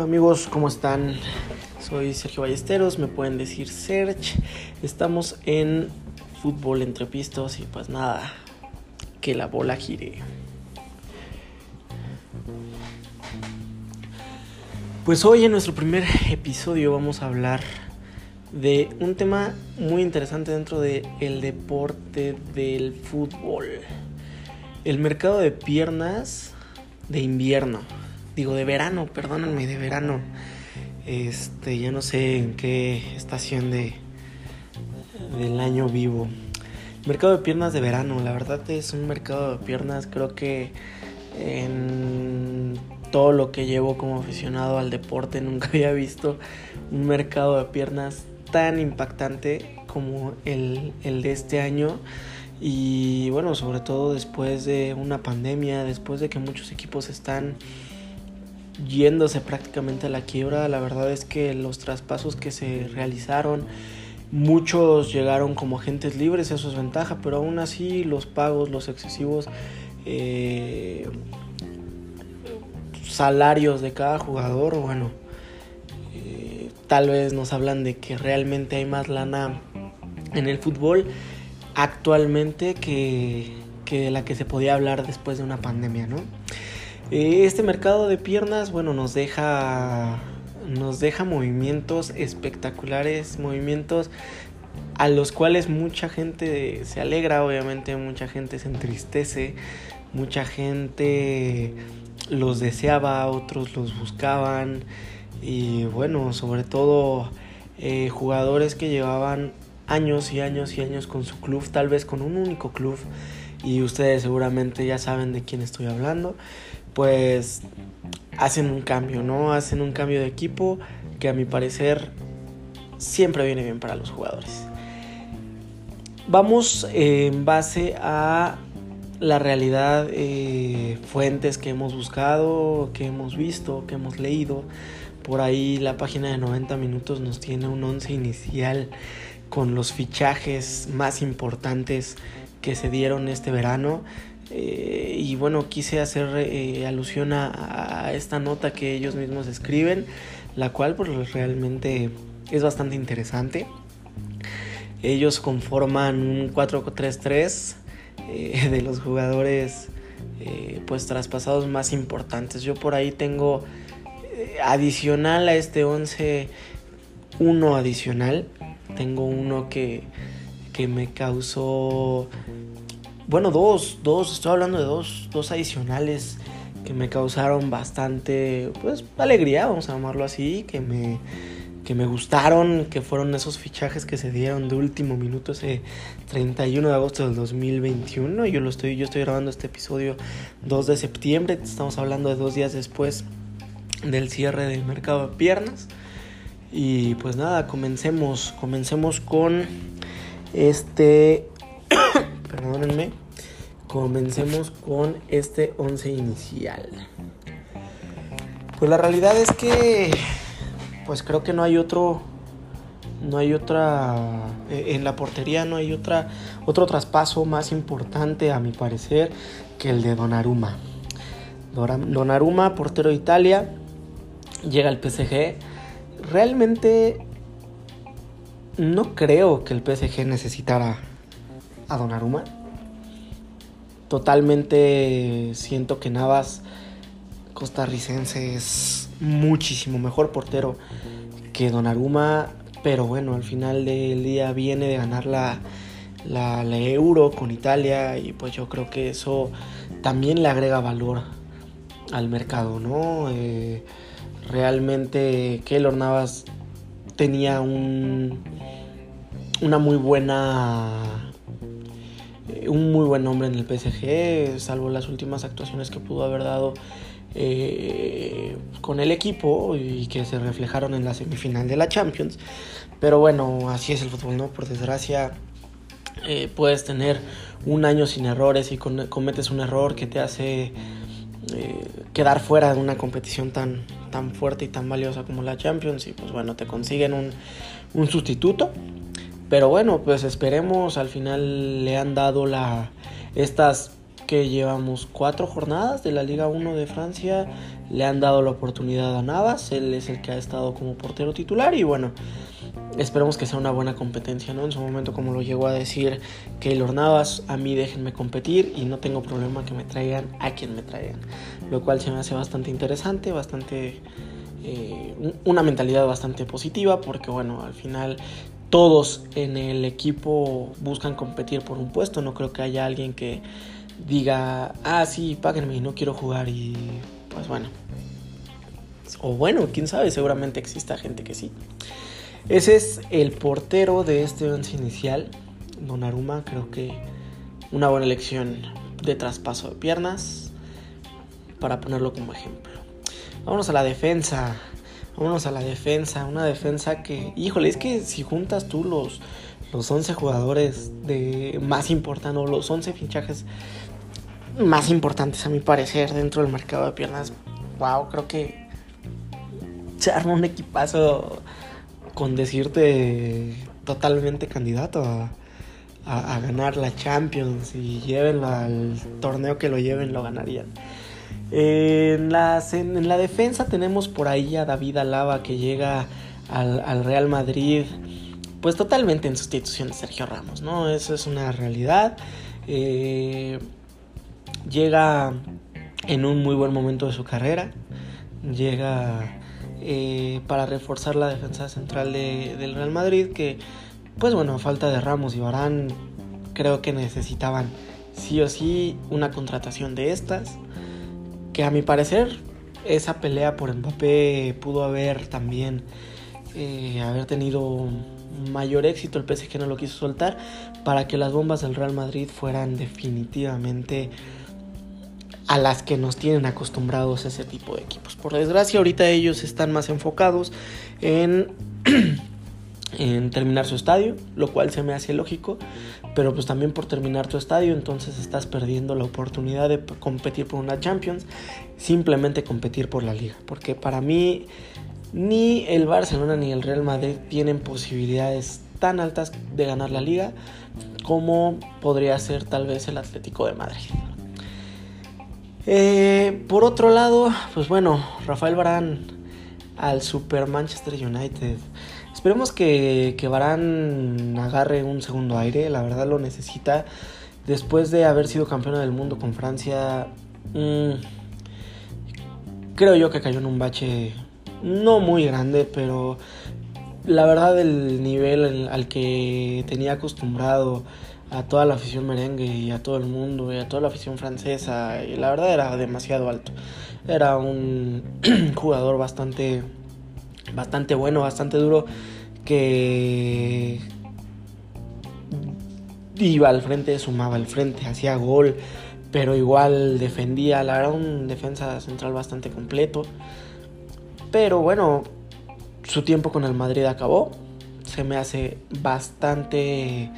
Hola amigos, ¿cómo están? Soy Sergio Ballesteros, me pueden decir Serge. Estamos en fútbol entre pistos y pues nada, que la bola gire. Pues hoy en nuestro primer episodio vamos a hablar de un tema muy interesante dentro del el deporte del fútbol. El mercado de piernas de invierno. Digo, de verano, perdónenme, de verano. Este, ya no sé en qué estación de del año vivo. Mercado de piernas de verano, la verdad es un mercado de piernas, creo que en todo lo que llevo como aficionado al deporte nunca había visto un mercado de piernas tan impactante como el, el de este año. Y bueno, sobre todo después de una pandemia, después de que muchos equipos están yéndose prácticamente a la quiebra, la verdad es que los traspasos que se realizaron, muchos llegaron como agentes libres, eso es ventaja, pero aún así los pagos, los excesivos eh, salarios de cada jugador, bueno, eh, tal vez nos hablan de que realmente hay más lana en el fútbol actualmente que, que la que se podía hablar después de una pandemia, ¿no? Eh, este mercado de piernas, bueno, nos deja, nos deja movimientos espectaculares, movimientos a los cuales mucha gente se alegra, obviamente mucha gente se entristece, mucha gente los deseaba, otros los buscaban. Y bueno, sobre todo eh, jugadores que llevaban años y años y años con su club, tal vez con un único club, y ustedes seguramente ya saben de quién estoy hablando, pues hacen un cambio, ¿no? Hacen un cambio de equipo que a mi parecer siempre viene bien para los jugadores. Vamos en base a la realidad, eh, fuentes que hemos buscado, que hemos visto, que hemos leído. Por ahí la página de 90 minutos nos tiene un 11 inicial con los fichajes más importantes que se dieron este verano. Eh, y bueno, quise hacer eh, alusión a, esta nota que ellos mismos escriben, la cual pues realmente es bastante interesante. Ellos conforman un 4-3-3 eh, de los jugadores pues traspasados más importantes. Yo por ahí tengo adicional a este 11 uno adicional tengo uno que, que me causó, bueno, dos, dos, estoy hablando de dos, dos adicionales que me causaron bastante, pues, alegría, vamos a llamarlo así, que me, que me gustaron, que fueron esos fichajes que se dieron de último minuto ese 31 de agosto del 2021. Yo lo estoy, yo estoy grabando este episodio 2 de septiembre, estamos hablando de dos días después del cierre del mercado de piernas. Y pues nada, comencemos, comencemos con este, perdónenme, comencemos con este 11 inicial. Pues la realidad es que, pues creo que no hay otro, no hay otra, e, en la portería no hay otra, otro traspaso más importante a mi parecer que el de Donnarumma. Donnarumma, portero de Italia, llega al PSG realmente no creo que el PSG necesitara a Donnarumma. Totalmente siento que Navas costarricense es muchísimo mejor portero que Donnarumma, pero bueno, al final del día viene de ganar la, la, Euro con Italia y pues yo creo que eso también le agrega valor al mercado, ¿no? Eh, Realmente Keylor Navas tenía un, una muy buena un muy buen nombre en el PSG, salvo las últimas actuaciones que pudo haber dado eh, con el equipo y que se reflejaron en la semifinal de la Champions. Pero bueno, así es el fútbol, ¿no? Por desgracia, eh, puedes tener un año sin errores y cometes un error que te hace quedar fuera de una competición tan, tan fuerte y tan valiosa como la Champions y pues bueno, te consiguen un, un sustituto. Pero bueno, pues esperemos, al final le han dado la, estas que llevamos cuatro jornadas de la Liga 1 de Francia. Le han dado la oportunidad a Navas, él es el que ha estado como portero titular y bueno, esperemos que sea una buena competencia, ¿no? En su momento, como lo llegó a decir Keylor Navas, a mí déjenme competir y no tengo problema que me traigan a quien me traigan, lo cual se me hace bastante interesante, bastante... Eh, una mentalidad bastante positiva porque bueno, al final todos en el equipo buscan competir por un puesto. No creo que haya alguien que diga, ah, sí, páguenme, no quiero jugar. Y pues bueno. O bueno, quién sabe, seguramente exista gente que sí. Ese es el portero de este once inicial. Don Aruma, creo que una buena elección de traspaso de piernas. Para ponerlo como ejemplo. Vámonos a la defensa. Vámonos a la defensa. Una defensa que, híjole, es que si juntas tú los, los 11 jugadores de más importantes, o los 11 fichajes más importantes a mi parecer dentro del mercado de piernas, wow, creo que se arma un equipazo con decirte totalmente candidato a, a, ganar la Champions y lleven al torneo que lo lleven, lo ganarían. En, en, la defensa tenemos por ahí a David Alaba que llega al, Real Madrid, pues totalmente en sustitución de Sergio Ramos, ¿no? Eso es una realidad. Eh, llega en un muy buen momento de su carrera, llega eh, para reforzar la defensa central del Real Madrid, que pues bueno, a falta de Ramos y Barán, creo que necesitaban sí o sí una contratación de estas que a mi parecer esa pelea por Mbappé pudo haber también eh, haber tenido mayor éxito, el PSG no lo quiso soltar, para que las bombas del Real Madrid fueran definitivamente a las que nos tienen acostumbrados ese tipo de equipos. Por desgracia, ahorita ellos están más enfocados en en terminar su estadio, lo cual se me hace lógico, pero pues también por terminar tu estadio entonces estás perdiendo la oportunidad de competir por una Champions, simplemente competir por la liga, porque para mí ni el Barcelona ni el Real Madrid tienen posibilidades tan altas de ganar la liga como podría ser tal vez el Atlético de Madrid. Eh, por otro lado, pues bueno, Rafael Barán al Super Manchester United Esperemos que, que Barán agarre un segundo aire, la verdad lo necesita. Después de haber sido campeona del mundo con Francia, mm, creo yo que cayó en un bache no muy grande, pero la verdad el nivel al que tenía acostumbrado a toda la afición merengue y a todo el mundo y a toda la afición francesa, y la verdad era demasiado alto. Era un jugador bastante bastante bueno, bastante duro, que iba al frente, sumaba al frente, hacía gol, pero igual defendía, la verdad un defensa central bastante completo. Pero bueno, su tiempo con el Madrid acabó, se me hace bastante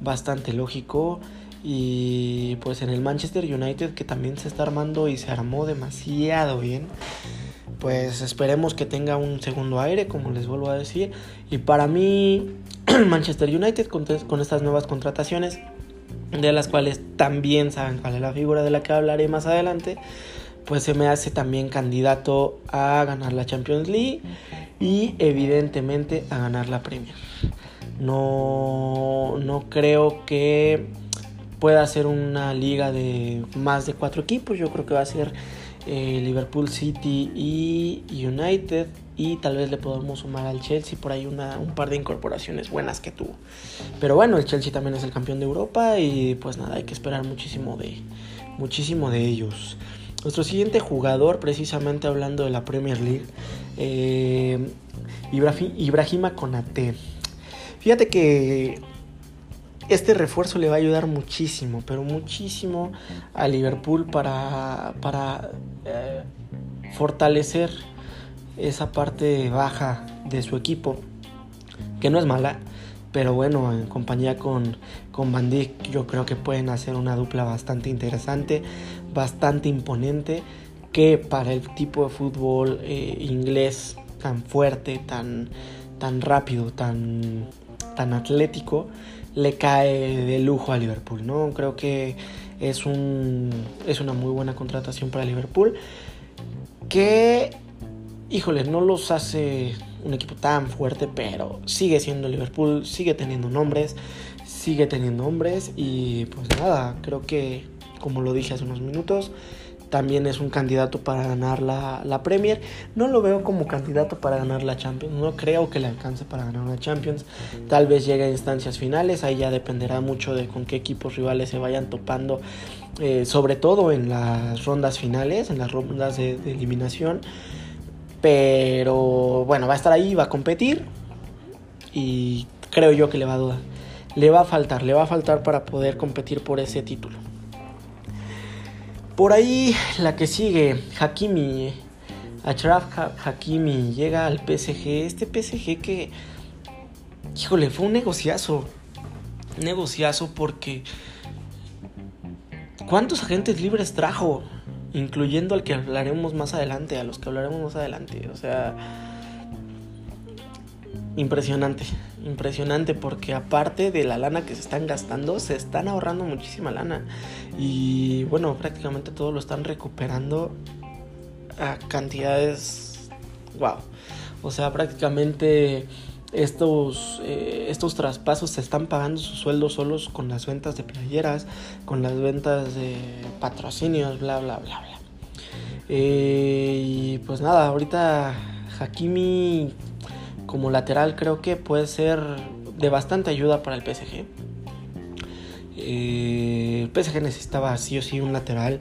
bastante lógico y pues en el Manchester United que también se está armando y se armó demasiado bien pues esperemos que tenga un segundo aire, como les vuelvo a decir. Y para mí, Manchester United con, estas nuevas contrataciones, de las cuales también saben cuál es la figura de la que hablaré más adelante, pues se me hace también candidato a ganar la Champions League y evidentemente a ganar la Premier. No, no creo que pueda ser una liga de más de cuatro equipos, yo creo que va a ser eh, Liverpool City y United y tal vez le podamos sumar al Chelsea por ahí una, un par de incorporaciones buenas que tuvo. Pero bueno, el Chelsea también es el campeón de Europa y pues nada, hay que esperar muchísimo de, muchísimo de ellos. Nuestro siguiente jugador, precisamente hablando de la Premier League, eh, Ibrahima Konate. Fíjate que este refuerzo le va a ayudar muchísimo, pero muchísimo a Liverpool para, para eh, fortalecer esa parte baja de su equipo, que no es mala, pero bueno, en compañía con, con Van Dijk yo creo que pueden hacer una dupla bastante interesante, bastante imponente, que para el tipo de fútbol eh, inglés tan fuerte, tan, tan rápido, tan, tan atlético, le cae de lujo a Liverpool, ¿no? Creo que es, un, es una muy buena contratación para Liverpool. Que, híjole, no los hace un equipo tan fuerte, pero sigue siendo Liverpool, sigue teniendo nombres, sigue teniendo hombres y pues nada, creo que, como lo dije hace unos minutos, también es un candidato para ganar la, Premier. No lo veo como candidato para ganar la Champions. No creo que le alcance para ganar la Champions. Tal vez llegue a instancias finales. Ahí ya dependerá mucho de con qué equipos rivales se vayan topando. Eh, sobre todo en las rondas finales, en las rondas de, de eliminación. Pero bueno, va a estar ahí, va a competir. Y creo yo que le va a dudar. Le va a faltar, le va a faltar para poder competir por ese título. Por ahí la que sigue, Hakimi. Achraf Hakimi llega al PSG. Este PSG que, híjole, fue un negociazo. Negociazo porque... ¿Cuántos agentes libres trajo? Incluyendo al que hablaremos más adelante, a los que hablaremos más adelante. O sea... Impresionante, impresionante porque aparte de la lana que se están gastando, se están ahorrando muchísima lana. Y bueno, prácticamente todo lo están recuperando a cantidades, wow. O sea, prácticamente estos, eh, estos traspasos se están pagando sus sueldos solos con las ventas de playeras, con las ventas de patrocinios, bla, bla, bla, bla. Eh, y pues nada, ahorita Hakimi como lateral creo que puede ser de bastante ayuda para el PSG. Eh, el PSG necesitaba sí o sí un lateral.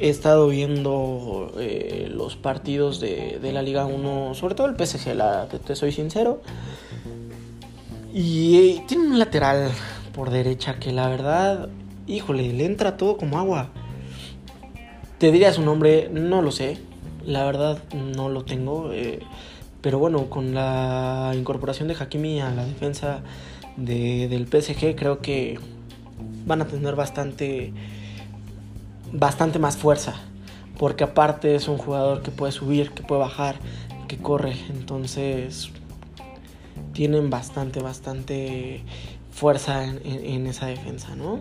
He estado viendo eh, los partidos de, la Liga 1, sobre todo el PSG, te, soy sincero. Y eh, tiene un lateral por derecha que la verdad, híjole, le entra todo como agua. Te diría su nombre, no lo sé. La verdad no lo tengo. Pero bueno, con la incorporación de Hakimi a la defensa del PSG, creo que van a tener bastante, bastante más fuerza. Porque aparte es un jugador que puede subir, que puede bajar, que corre. Entonces tienen bastante, bastante fuerza en, esa defensa, ¿no?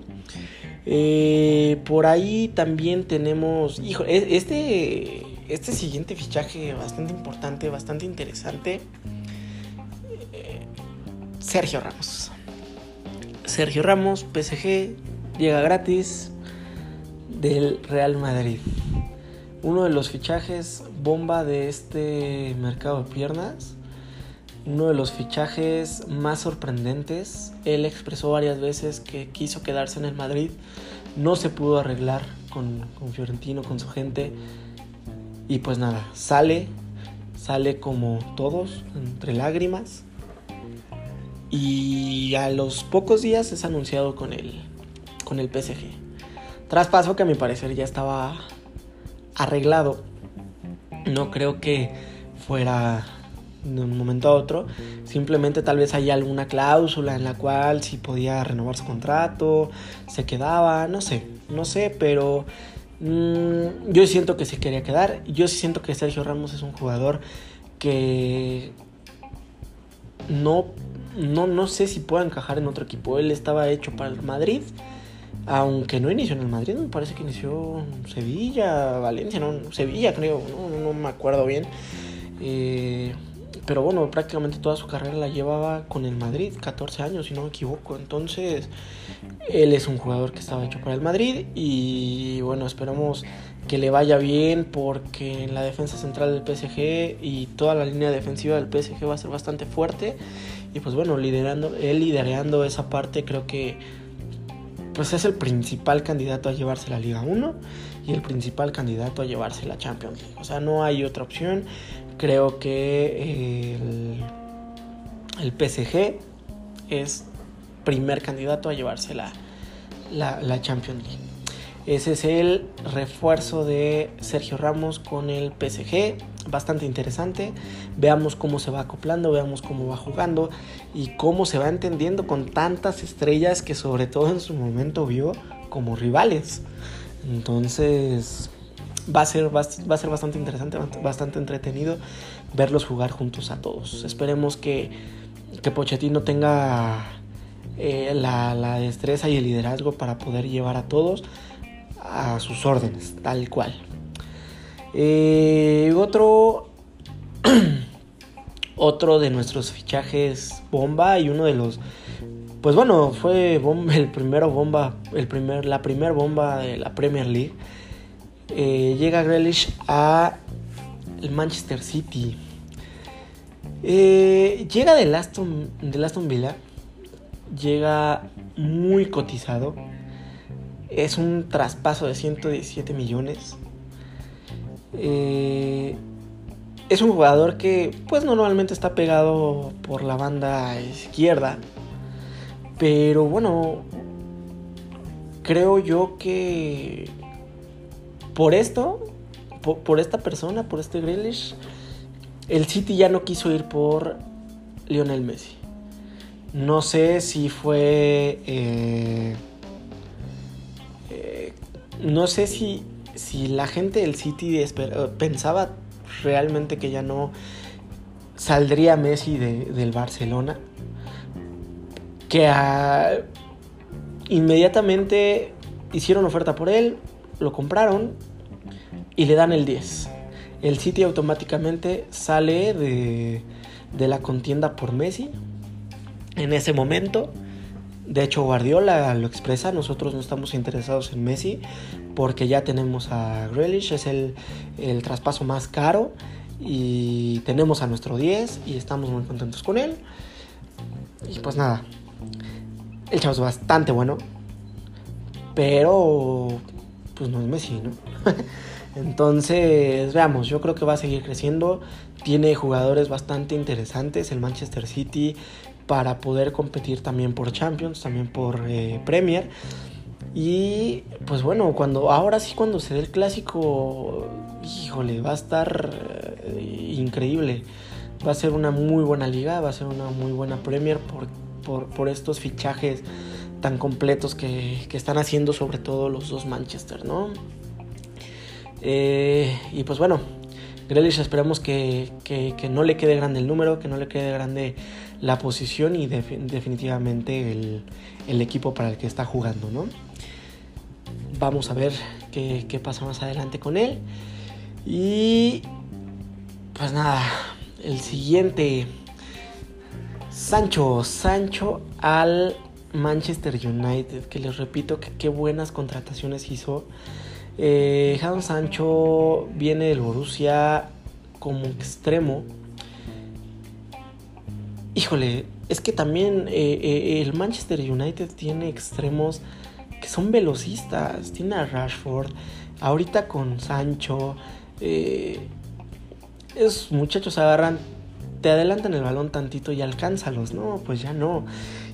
Eh, por ahí también tenemos, hijo, e, este este siguiente fichaje bastante importante, bastante interesante. Eh, Sergio Ramos. Sergio Ramos, PSG, llega gratis del Real Madrid. Uno de los fichajes bomba de este mercado de piernas. Uno de los fichajes más sorprendentes. Él expresó varias veces que quiso quedarse en el Madrid. No se pudo arreglar con, con Fiorentino, con su gente y pues nada, sale, sale como todos, entre lágrimas. Y a los pocos días es anunciado con el, con el PSG. Traspaso que a mi parecer ya estaba arreglado. No creo que fuera de un momento a otro. Simplemente tal vez haya alguna cláusula en la cual si podía renovar su contrato, se quedaba, no sé, no sé, pero Mm, yo siento que se quería quedar. Yo siento que Sergio Ramos es un jugador que no, no, no sé si pueda encajar en otro equipo. Él estaba hecho para el Madrid. Aunque no inició en el Madrid, me parece que inició Sevilla, Valencia, no, Sevilla creo, no, no me acuerdo bien. Eh, pero bueno, prácticamente toda su carrera la llevaba con el Madrid, 14 años si no me equivoco. Entonces, él es un jugador que estaba hecho para el Madrid y bueno, esperamos que le vaya bien porque en la defensa central del PSG y toda la línea defensiva del PSG va a ser bastante fuerte. Y pues bueno, liderando, él liderando esa parte creo que pues es el principal candidato a llevarse la Liga 1 y el principal candidato a llevarse la Champions League. O sea, no hay otra opción creo que el, PSG es primer candidato a llevarse la, la, Champions League. Ese es el refuerzo de Sergio Ramos con el PSG. Bastante interesante. Veamos cómo se va acoplando, veamos cómo va jugando y cómo se va entendiendo con tantas estrellas que sobre todo en su momento vio como rivales. Entonces, va a ser, va, a ser bastante interesante, bastante entretenido verlos jugar juntos a todos. Esperemos que, que Pochettino tenga eh, la, la, destreza y el liderazgo para poder llevar a todos a sus órdenes, tal cual. Eh, otro, otro de nuestros fichajes bomba y uno de los, pues bueno, fue el primero bomba, el primer, la primera bomba de la Premier League. Eh, llega Grealish a el Manchester City. llega del Aston, del Aston Villa llega muy cotizado. Es un traspaso de 117 millones. Eh, es un jugador que pues normalmente está pegado por la banda izquierda. Pero bueno, creo yo que por esto, por, esta persona, por este Grealish, el City ya no quiso ir por Lionel Messi. No sé si fue... Eh, eh, no sé si, si la gente del City eh, pensaba realmente que ya no saldría Messi del Barcelona. Que inmediatamente hicieron oferta por él, lo compraron y le dan el 10. El City automáticamente sale de, de la contienda por Messi en ese momento. De hecho, Guardiola lo expresa, nosotros no estamos interesados en Messi porque ya tenemos a Grealish, es el, traspaso más caro y tenemos a nuestro 10 y estamos muy contentos con él. Y pues nada, el chavo es bastante bueno, pero pues no es Messi, ¿no? Entonces, veamos, yo creo que va a seguir creciendo. Tiene jugadores bastante interesantes. El Manchester City para poder competir también por Champions, también por eh, Premier. Y pues bueno, cuando ahora sí cuando se dé el clásico, híjole, va a estar eh, increíble. Va a ser una muy buena liga, va a ser una muy buena Premier por, por, estos fichajes tan completos que, están haciendo sobre todo los dos Manchester, ¿no? Eh, y pues bueno, Grealish esperamos que, que, que, no le quede grande el número, que no le quede grande la posición y definitivamente el, equipo para el que está jugando, ¿no? Vamos a ver qué, qué pasa más adelante con él. Y pues nada, el siguiente. Sancho, Sancho al Manchester United, que les repito que qué buenas contrataciones hizo. Eh, Sancho viene del Borussia como extremo híjole, es que también eh, eh, el Manchester United tiene extremos que son velocistas. Tiene a Rashford, ahorita con Sancho. Eh, esos muchachos agarran, te adelantan el balón tantito y alcánzalos. No, pues ya no.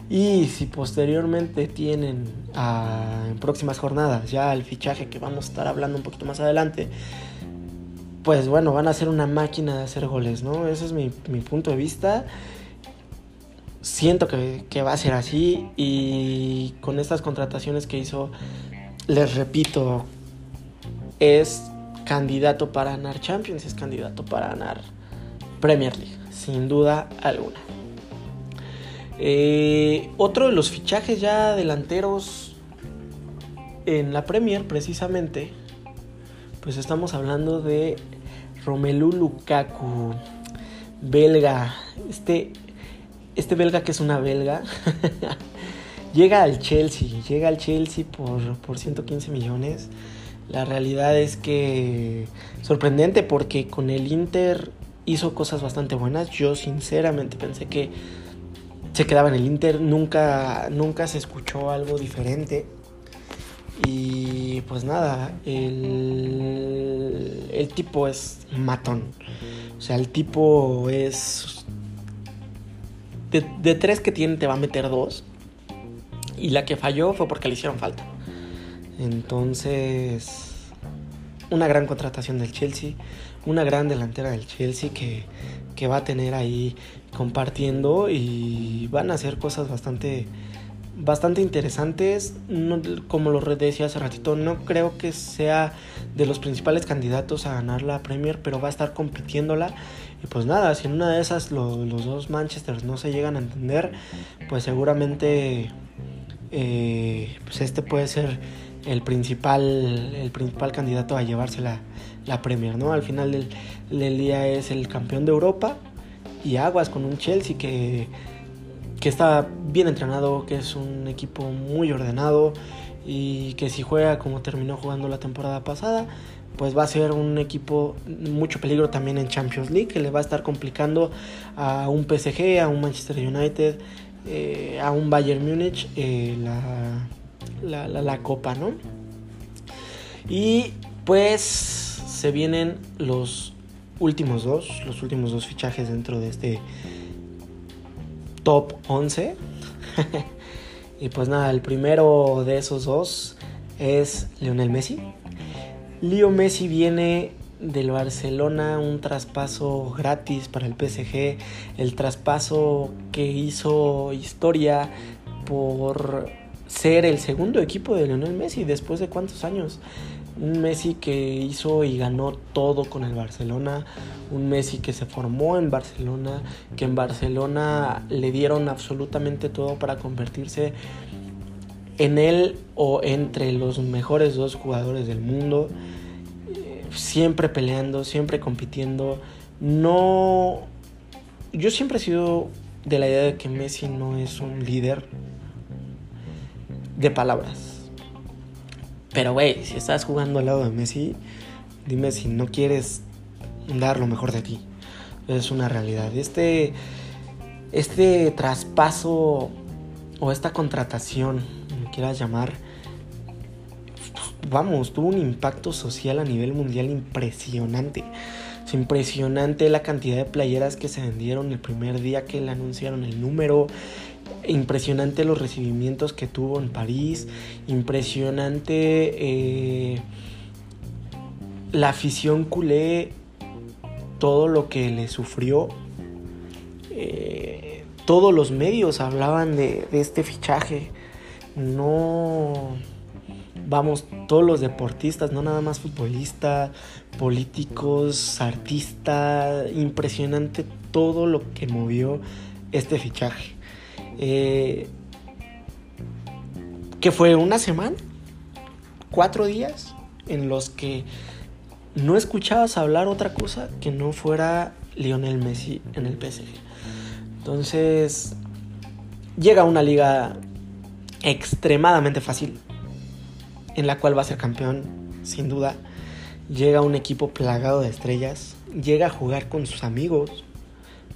Y si posteriormente tienen en próximas jornadas ya el fichaje que vamos a estar hablando un poquito más adelante, pues bueno, van a ser una máquina de hacer goles, ¿no? Ese es mi, mi punto de vista siento que, va a ser así y con estas contrataciones que hizo, les repito, es candidato para ganar Champions, es candidato para ganar Premier League, sin duda alguna. Eh, otro de los fichajes ya delanteros en la Premier, precisamente, pues estamos hablando de Romelu Lukaku, belga. Este este belga que es una belga, llega al Chelsea, llega al Chelsea por, por 115 millones. La realidad es que sorprendente porque con el Inter hizo cosas bastante buenas. Yo sinceramente pensé que se quedaba en el Inter, nunca, nunca se escuchó algo diferente. Y pues nada, el, el tipo es matón. O sea, el tipo es de, tres que tiene te va a meter dos. Y la que falló fue porque le hicieron falta. Entonces, una gran contratación del Chelsea, una gran delantera del Chelsea que, que, va a tener ahí compartiendo y van a hacer cosas bastante, bastante interesantes. como lo decía hace ratito, no creo que sea de los principales candidatos a ganar la Premier, pero va a estar compitiéndola y pues nada, si en una de esas los dos Manchester no se llegan a entender, pues seguramente eh, pues este puede ser el principal, el principal candidato a llevarse la, Premier, ¿no? Al final del, del, día es el campeón de Europa y aguas con un Chelsea que, que está bien entrenado, que es un equipo muy ordenado y que si juega como terminó jugando la temporada pasada, pues va a ser un equipo mucho peligro también en Champions League, que le va a estar complicando a un PSG, a un Manchester United, eh, a un Bayern Múnich eh, la, la, la, copa, ¿no? Y pues se vienen los últimos dos, los últimos dos fichajes dentro de este top 11. y pues nada, el primero de esos dos es Lionel Messi. Leo Messi viene del Barcelona, un traspaso gratis para el PSG, el traspaso que hizo historia por ser el segundo equipo de Lionel Messi después de cuántos años. Un Messi que hizo y ganó todo con el Barcelona, un Messi que se formó en Barcelona, que en Barcelona le dieron absolutamente todo para convertirse en él o entre los mejores dos jugadores del mundo, eh, siempre peleando, siempre compitiendo. No. Yo siempre he sido de la idea de que Messi no es un líder de palabras. Pero, güey, si estás jugando al lado de Messi, dime si no quieres dar lo mejor de ti. Es una realidad. Este, este traspaso o esta contratación quieras llamar, vamos, tuvo un impacto social a nivel mundial impresionante. Es impresionante la cantidad de playeras que se vendieron el primer día que le anunciaron el número. Impresionante los recibimientos que tuvo en París. Impresionante eh, la afición culé. Todo lo que le sufrió. Eh, todos los medios hablaban de, de este fichaje no vamos, todos los deportistas, no nada más futbolistas, políticos, artistas, impresionante todo lo que movió este fichaje. Eh, que fue una semana, cuatro días en los que no escuchabas hablar otra cosa que no fuera Lionel Messi en el PSG. Entonces, llega una liga extremadamente fácil, en la cual va a ser campeón, sin duda. Llega un equipo plagado de estrellas, llega a jugar con sus amigos,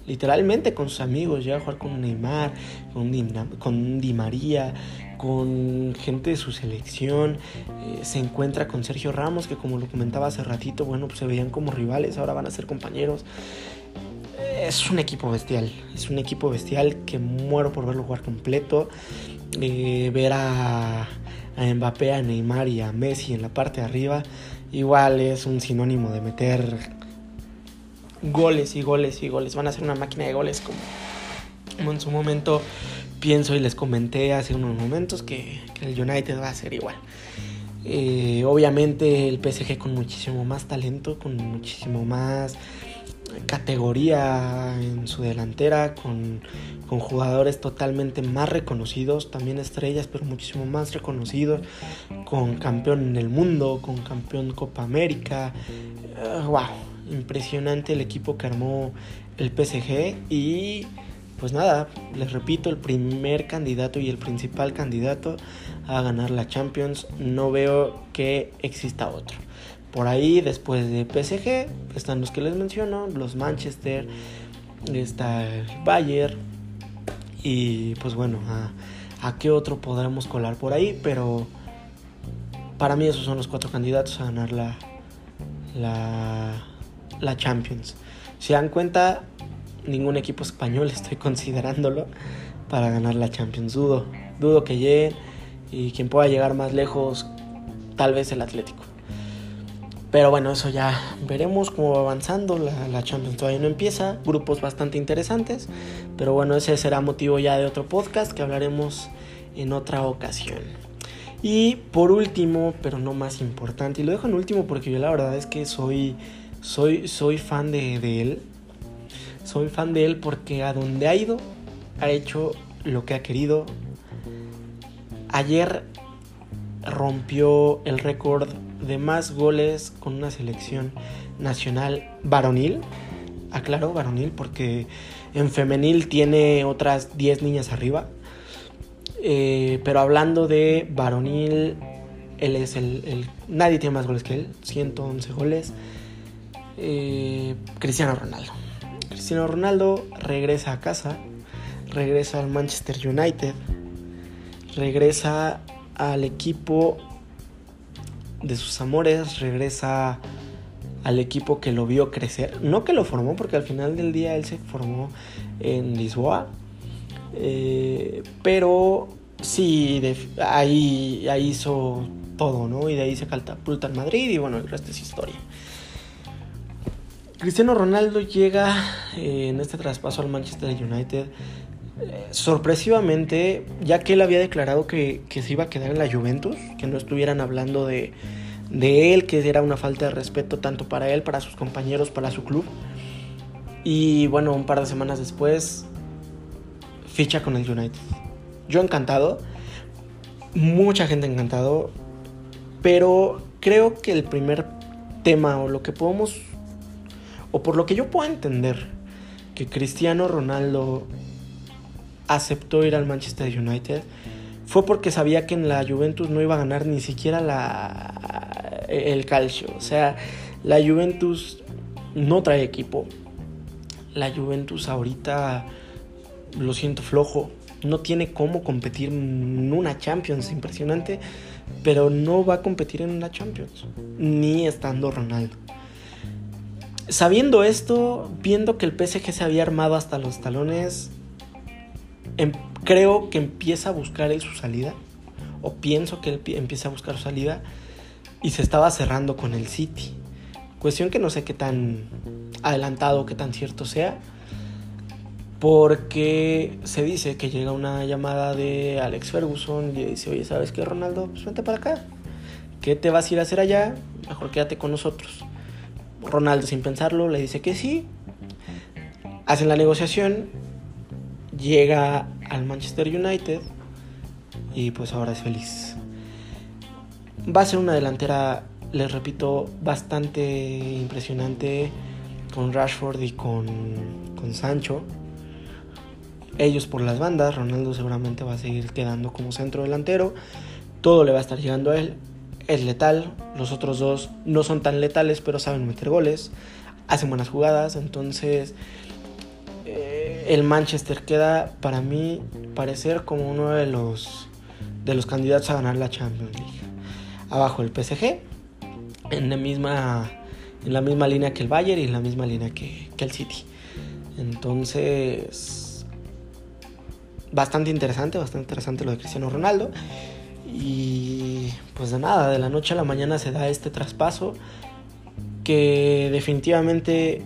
literalmente con sus amigos, llega a jugar con Neymar, con Di, con Di María, con gente de su selección, eh, se encuentra con Sergio Ramos, que como lo comentaba hace ratito, bueno, pues se veían como rivales, ahora van a ser compañeros. Es un equipo bestial, es un equipo bestial que muero por verlo jugar completo. Eh, ver a, a Mbappé, a Neymar y a Messi en la parte de arriba, igual es un sinónimo de meter goles y goles y goles. Van a ser una máquina de goles como, en su momento pienso y les comenté hace unos momentos que, el United va a ser igual. Eh, obviamente el PSG con muchísimo más talento, con muchísimo más categoría en su delantera, con, jugadores totalmente más reconocidos, también estrellas, pero muchísimo más reconocidos, con campeón en el mundo, con campeón Copa América. wow, ah, impresionante el equipo que armó el PSG y pues nada, les repito, el primer candidato y el principal candidato a ganar la Champions, no veo que exista otro. Por ahí, después de PSG, están los que les menciono, los Manchester, está el Bayern. Y pues bueno, a, qué otro podremos colar por ahí, pero para mí esos son los cuatro candidatos a ganar la, la, la Champions. Si dan cuenta, ningún equipo español estoy considerándolo para ganar la Champions. Dudo, dudo que lleguen y quien pueda llegar más lejos, tal vez el Atlético. Pero bueno, eso ya veremos cómo va avanzando. La, Champions todavía no empieza. Grupos bastante interesantes. Pero bueno, ese será motivo ya de otro podcast que hablaremos en otra ocasión. Y por último, pero no más importante, y lo dejo en último porque yo la verdad es que soy, soy, soy fan de, de él. Soy fan de él porque a donde ha ido, ha hecho lo que ha querido. ayer rompió el récord de más goles con una selección nacional varonil. Aclaro, varonil, porque en femenil tiene otras 10 niñas arriba. Eh, pero hablando de varonil, él es el, Nadie tiene más goles que él, 111 goles. Eh, Cristiano Ronaldo. Cristiano Ronaldo regresa a casa, regresa al Manchester United, regresa al equipo de sus amores, regresa al equipo que lo vio crecer, no que lo formó, porque al final del día él se formó en Lisboa, eh, pero sí, ahí, ahí hizo todo, ¿no? Y de ahí se catapulta al Madrid y bueno, el resto es historia. Cristiano Ronaldo llega eh, en este traspaso al Manchester United eh, sorpresivamente, ya que él había declarado que, se iba a quedar en la Juventus, que no estuvieran hablando de, de él, que era una falta de respeto tanto para él, para sus compañeros, para su club. Y bueno, un par de semanas después, ficha con el United. Yo encantado, mucha gente encantado, pero creo que el primer tema o lo que podemos, o por lo que yo puedo entender, que Cristiano Ronaldo aceptó ir al Manchester United fue porque sabía que en la Juventus no iba a ganar ni siquiera la, el calcio. O sea, la Juventus no trae equipo. La Juventus ahorita lo siento flojo. No tiene cómo competir en una Champions impresionante, pero no va a competir en una Champions, ni estando Ronaldo. Sabiendo esto, viendo que el PSG se había armado hasta los talones, Em, creo que empieza a buscar él su salida, o pienso que él empieza a buscar su salida, y se estaba cerrando con el City. Cuestión que no sé qué tan adelantado, qué tan cierto sea, porque se dice que llega una llamada de Alex Ferguson y le dice, oye, ¿sabes qué, Ronaldo? Pues vente para acá. ¿Qué te vas a ir a hacer allá? Mejor quédate con nosotros. Ronaldo sin pensarlo le dice que sí. Hacen la negociación llega al Manchester United y pues ahora es feliz. Va a ser una delantera, les repito, bastante impresionante con Rashford y con, con Sancho. Ellos por las bandas, Ronaldo seguramente va a seguir quedando como centro delantero. Todo le va a estar llegando a él. Es letal. Los otros dos no son tan letales, pero saben meter goles. Hacen buenas jugadas. Entonces, el Manchester queda para mí parecer como uno de los de los candidatos a ganar la Champions League. Abajo el PSG en la misma en la misma línea que el Bayern y en la misma línea que, que el City. Entonces bastante interesante, bastante interesante lo de Cristiano Ronaldo. Y pues de nada, de la noche a la mañana se da este traspaso que definitivamente,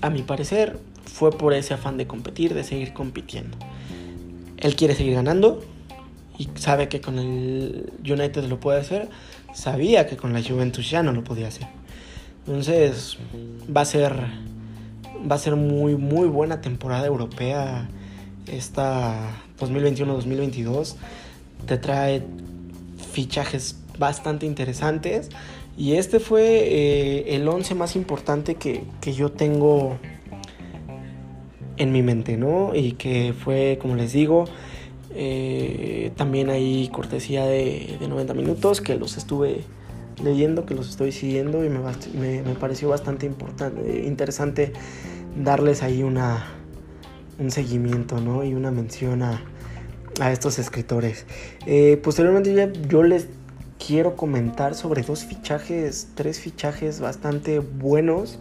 a mi parecer, fue por ese afán de competir, de seguir compitiendo. Él quiere seguir ganando y sabe que con el United lo puede hacer. Sabía que con la Juventus ya no lo podía hacer. Entonces va a ser va a ser muy muy buena temporada europea esta 2021-2022. Te trae fichajes bastante interesantes y este fue eh, el 11 más importante que, que yo tengo en mi mente, ¿no? Y que fue, como les digo, eh, también hay cortesía de, 90 minutos que los estuve leyendo, que los estoy siguiendo y me, me, pareció bastante importante, interesante darles ahí una, un seguimiento, ¿no? Y una mención a, a estos escritores. Eh, posteriormente yo les quiero comentar sobre dos fichajes, tres fichajes bastante buenos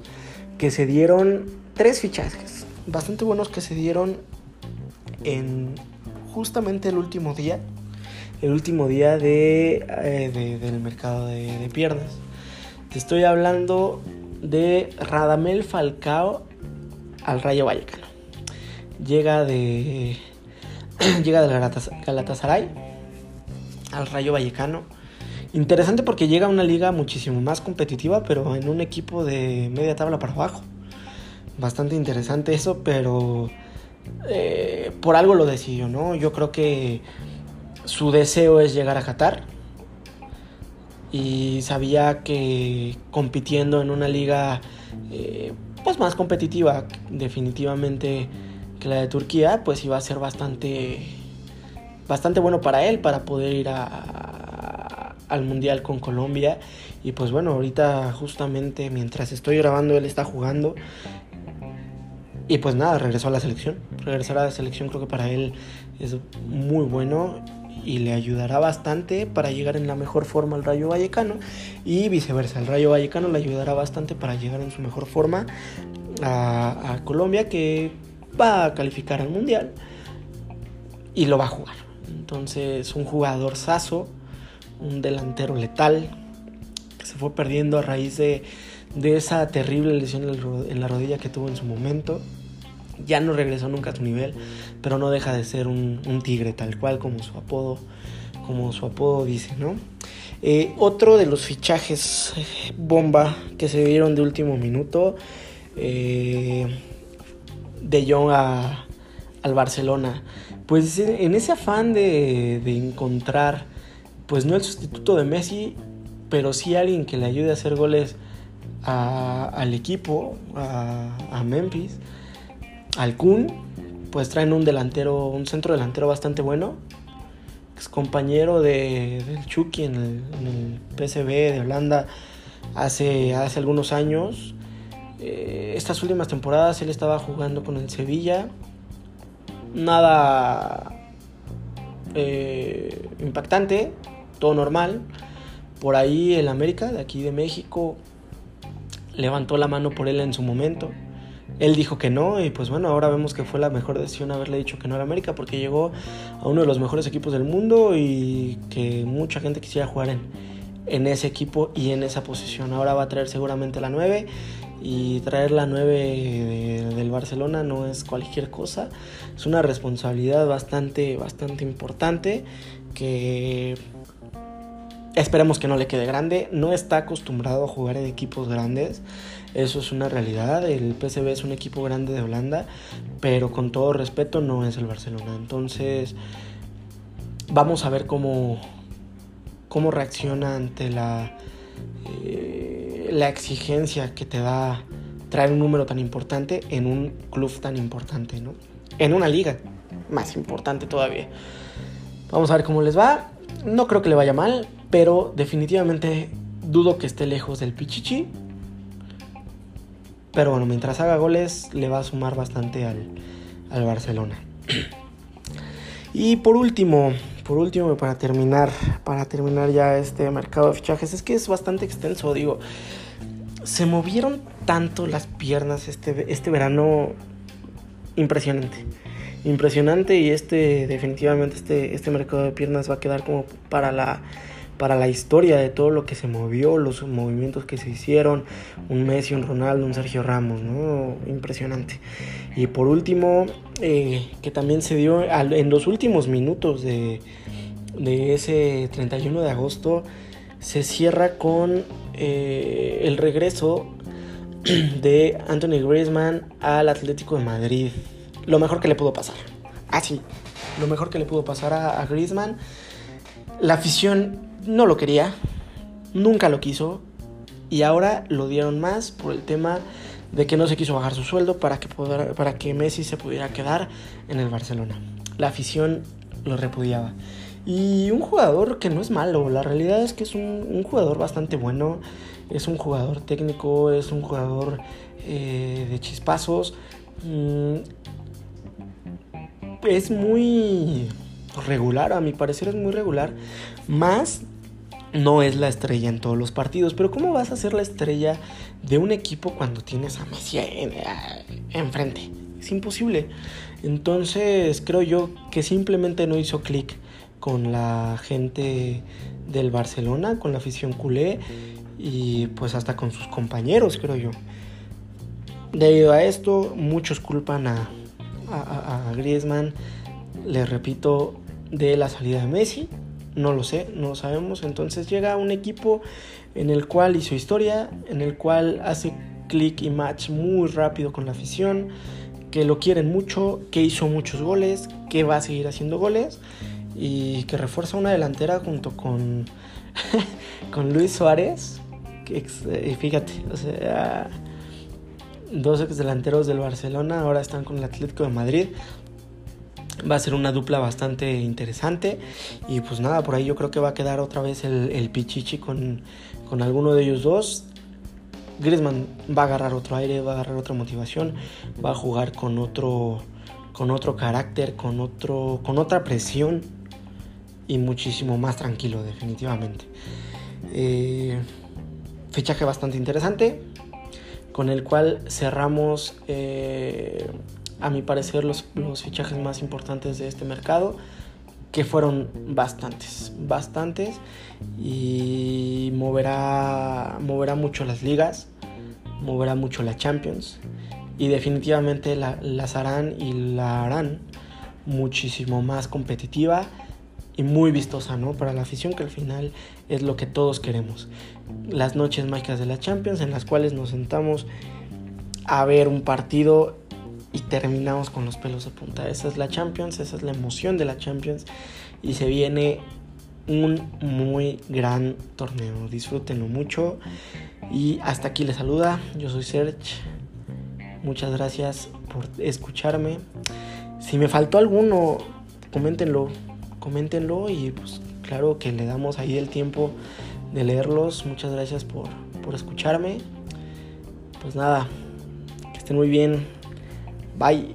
que se dieron, tres fichajes bastante buenos que se dieron en justamente el último día, el último día de, eh, del mercado de, piernas. Te estoy hablando de Radamel Falcao al Rayo Vallecano. Llega de llega del Galatasaray al Rayo Vallecano. Interesante porque llega a una liga muchísimo más competitiva, pero en un equipo de media tabla para abajo bastante interesante eso, pero eh, por algo lo decidió, ¿no? Yo creo que su deseo es llegar a Qatar y sabía que compitiendo en una liga eh, pues más competitiva definitivamente la de Turquía pues iba a ser bastante bastante bueno para él para poder ir a, al mundial con Colombia. Y pues bueno ahorita justamente mientras estoy grabando él está jugando. Y pues nada regresó a la selección. Regresar a la selección creo que para él es muy bueno y le ayudará bastante para llegar en la mejor forma al Rayo Vallecano. Y viceversa, el Rayo Vallecano le ayudará bastante para llegar en su mejor forma a, Colombia que va a calificar al Mundial y lo va a jugar. Entonces un jugador saso, un delantero letal que se fue perdiendo a raíz de, de esa terrible lesión en la rodilla que tuvo en su momento ya no regresó nunca a su nivel, pero no deja de ser un, tigre tal cual como su apodo, como su apodo dice, ¿no? Eh, otro de los fichajes bomba que se vieron de último minuto, eh, de Jong al Barcelona. Pues en ese afán de, encontrar, pues no el sustituto de Messi, pero sí alguien que le ayude a hacer goles al equipo, a, Memphis, al Kun, pues traen un delantero, un centro delantero bastante bueno. Es compañero de, del Chucky en el, PSV de Holanda hace, hace algunos años. Eh, estas últimas temporadas él estaba jugando con el Sevilla. Nada eh, impactante, todo normal. Por ahí el América, de aquí de México, levantó la mano por él en su momento. Él dijo que no y pues bueno, ahora vemos que fue la mejor decisión haberle dicho que no a América porque llegó a uno de los mejores equipos del mundo y que mucha gente quisiera jugar en, en ese equipo y en esa posición. Ahora va a traer seguramente la 9 y traer la 9 del Barcelona no es cualquier cosa. Es una responsabilidad bastante, bastante importante que esperemos que no le quede grande. No está acostumbrado a jugar en equipos grandes. Eso es una realidad. El PSV es un equipo grande de Holanda, pero con todo respeto no es el Barcelona. Entonces, vamos a ver cómo, cómo reacciona ante la, eh, la exigencia que te da traer un número tan importante en un club tan importante, ¿no? En una liga más importante todavía. Vamos a ver cómo les va. No creo que le vaya mal, pero definitivamente dudo que esté lejos del Pichichi. Pero bueno, mientras haga goles le va a sumar bastante al, Barcelona. Y por último, por último, para terminar, para terminar ya este mercado de fichajes, es que es bastante extenso, digo. Se movieron tanto las piernas este, este verano, impresionante. Impresionante y este, definitivamente, este, este mercado de piernas va a quedar como para la para la historia de todo lo que se movió, los movimientos que se hicieron, un Messi, un Ronaldo, un Sergio Ramos, ¿no? Impresionante. Y por último, eh, que también se dio en los últimos minutos de, de ese 31 de agosto, se cierra con eh, el regreso de Anthony Griezmann al Atlético de Madrid. Lo mejor que le pudo pasar. Así, ah, lo mejor que le pudo pasar a, a Griezmann. La afición no lo quería, nunca lo quiso y ahora lo dieron más por el tema de que no se quiso bajar su sueldo para que, para que Messi se pudiera quedar en el Barcelona. La afición lo repudiaba. Y un jugador que no es malo, la realidad es que es un, jugador bastante bueno, es un jugador técnico, es un jugador eh, de chispazos. Mm, es muy regular, a mi parecer es muy regular, más no es la estrella en todos los partidos. Pero ¿cómo vas a ser la estrella de un equipo cuando tienes a Messi enfrente? Es imposible. Entonces creo yo que simplemente no hizo clic con la gente del Barcelona, con la afición culé y pues hasta con sus compañeros, creo yo. Debido a esto, muchos culpan a, Griezmann, les repito, de la salida de Messi no lo sé, no lo sabemos. Entonces llega un equipo en el cual hizo historia, en el cual hace click y match muy rápido con la afición, que lo quieren mucho, que hizo muchos goles, que va a seguir haciendo goles. Y que refuerza una delantera junto con, con Luis Suárez. Que, eh, fíjate, o sea, dos ex delanteros del Barcelona ahora están con el Atlético de Madrid. Va a ser una dupla bastante interesante. Y pues nada, por ahí yo creo que va a quedar otra vez el, el Pichichi con, con alguno de ellos dos. Griezmann va a agarrar otro aire, va a agarrar otra motivación, va a jugar con otro, con otro carácter, con, otro, con otra presión y muchísimo más tranquilo, definitivamente. Eh, fichaje bastante interesante, con el cual cerramos, eh, a mi parecer, los, los fichajes más importantes de este mercado que fueron bastantes, bastantes y moverá, moverá mucho las ligas, moverá mucho la Champions y definitivamente las harán y la harán muchísimo más competitiva y muy vistosa, ¿no? Para la afición que al final es lo que todos queremos. Las noches mágicas de la Champions en las cuales nos sentamos a ver un partido y terminamos con los pelos de punta. Esa es la Champions, esa es la emoción de la Champions y se viene un muy gran torneo. Disfrútenlo mucho y hasta aquí les saluda. Yo soy Serge. Muchas gracias por escucharme. Si me faltó alguno, coméntenlo, coméntenlo y pues claro que le damos ahí el tiempo de leerlos. Muchas gracias por, por escucharme. Pues nada, que estén muy bien. Bye.